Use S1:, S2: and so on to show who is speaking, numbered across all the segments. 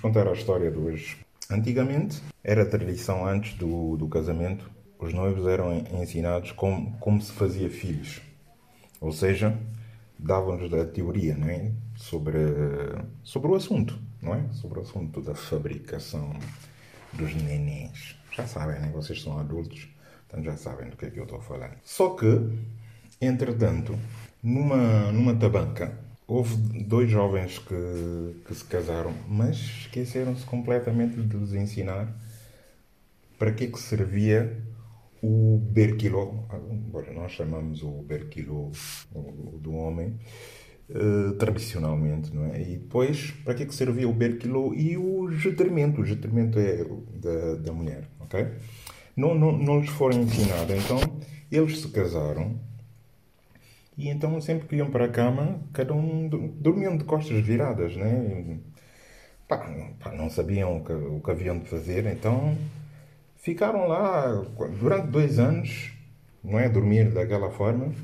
S1: Vamos contar a história de hoje. Antigamente, era tradição antes do, do casamento, os noivos eram ensinados como, como se fazia filhos. Ou seja, davam-nos a teoria não é? sobre, sobre o assunto, não é? Sobre o assunto da fabricação dos nenéns. Já sabem, né? vocês são adultos, então já sabem do que é que eu estou falando. Só que, entretanto, numa, numa tabanca, houve dois jovens que, que se casaram, mas esqueceram-se completamente de lhes ensinar para que, é que servia o berquiló, agora nós chamamos o berquiló do homem, uh, tradicionalmente, não é? E depois, para que, é que servia o berquiló e o jetrimento? O jetrimento é da, da mulher, ok? Não, não, não lhes foram ensinados, então eles se casaram e então sempre que iam para a cama, cada um dormiam de costas viradas, né? Pá, pá, não sabiam o que, o que haviam de fazer, então Ficaram lá durante dois anos, não é? Dormir daquela forma.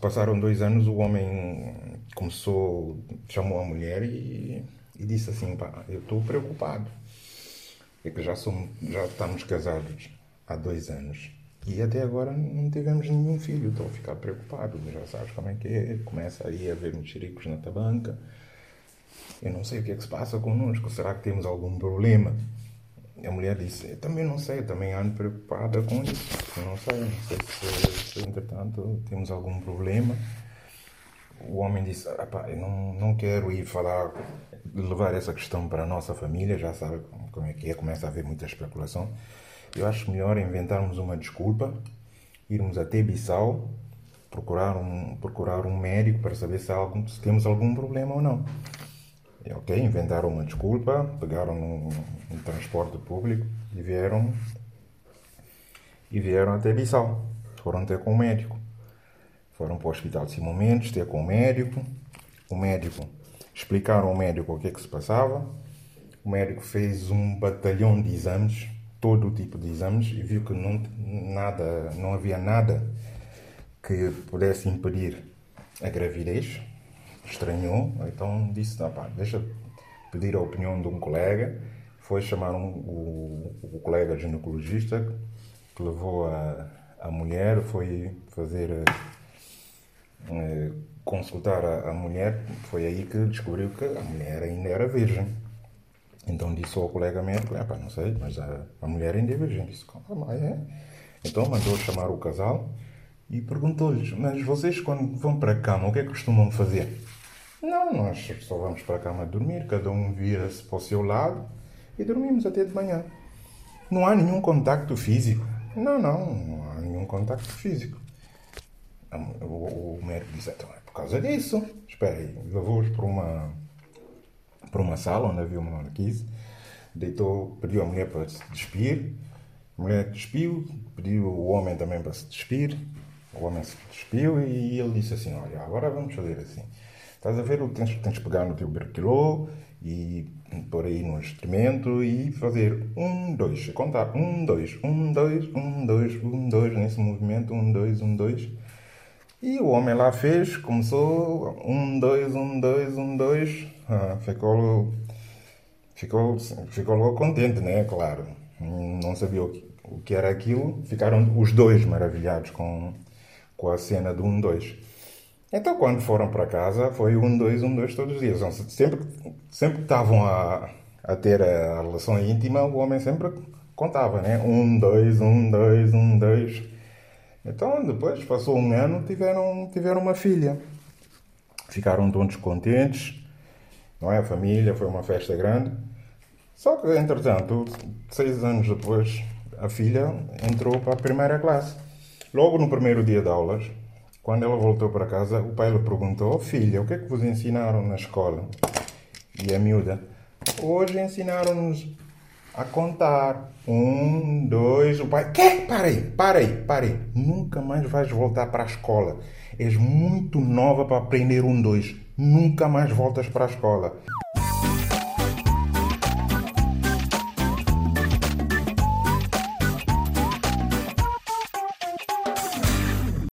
S1: Passaram dois anos, o homem começou, chamou a mulher e, e disse assim: pá, eu estou preocupado. É que já, somos, já estamos casados há dois anos e até agora não tivemos nenhum filho. Estou a ficar preocupado. Já sabes como é que é. Começa aí a ver mexericos na tabanca. Eu não sei o que é que se passa connosco. Será que temos algum problema? a mulher disse, eu também não sei, também ando preocupada com isso. Eu não sei, não sei se, se entretanto temos algum problema. O homem disse, eu não, não quero ir falar, levar essa questão para a nossa família, já sabe como é que é, começa a haver muita especulação. Eu acho melhor inventarmos uma desculpa, irmos até Bissau, procurar um, procurar um médico para saber se, algum, se temos algum problema ou não. Ok, inventaram uma desculpa, pegaram um, um transporte público e vieram e vieram até Bissau. Foram ter com o médico. Foram para o hospital de Simão Mendes, ter com o médico. O médico explicaram ao médico o que é que se passava. O médico fez um batalhão de exames, todo o tipo de exames, e viu que não, nada, não havia nada que pudesse impedir a gravidez estranhou, então disse, ah, deixa pedir a opinião de um colega. Foi chamar um, o, o colega ginecologista que levou a, a mulher, foi fazer eh, consultar a, mulher, foi aí que descobriu que a mulher ainda era virgem. Então disse ao colega médico, ah, pá, não sei, mas a, a mulher ainda é virgem. Disse, como é? Então mandou chamar o casal e perguntou-lhes, mas vocês quando vão para a cama, o que é que costumam fazer? Não, nós só vamos para a cama dormir, cada um vira-se para o seu lado e dormimos até de manhã. Não há nenhum contacto físico. Não, não, não há nenhum contacto físico. O, o médico disse, então é por causa disso. Espera aí, levou-os para uma, para uma sala onde havia uma marquise, deitou, pediu à mulher para se despir, a mulher despiu, pediu o homem também para se despir, o homem se despiu e ele disse assim, olha, agora vamos fazer assim. Estás a ver? Tens, tens de pegar no teu berquilô e pôr aí no instrumento e fazer um, dois. Contar um, dois, um, dois, um, dois, um, dois, nesse movimento, um, dois, um, dois. E o homem lá fez, começou um, dois, um, dois, um, dois. Ah, ficou, ficou, ficou logo contente, né? Claro. Não sabia o que, o que era aquilo. Ficaram os dois maravilhados com, com a cena do um, dois. Então, quando foram para casa, foi um, dois, um, dois todos os dias. Então, sempre, sempre que estavam a, a ter a relação íntima, o homem sempre contava, né? Um, dois, um, dois, um, dois. Então, depois, passou um ano, tiveram, tiveram uma filha. Ficaram todos contentes, não é? A família, foi uma festa grande. Só que, entretanto, seis anos depois, a filha entrou para a primeira classe. Logo no primeiro dia de aulas, quando ela voltou para casa, o pai lhe perguntou: oh, Filha, o que é que vos ensinaram na escola? E a miúda: Hoje ensinaram-nos a contar. Um, dois, o pai: Quê? Parei, parei, parei. Nunca mais vais voltar para a escola. És muito nova para aprender um, dois. Nunca mais voltas para a escola.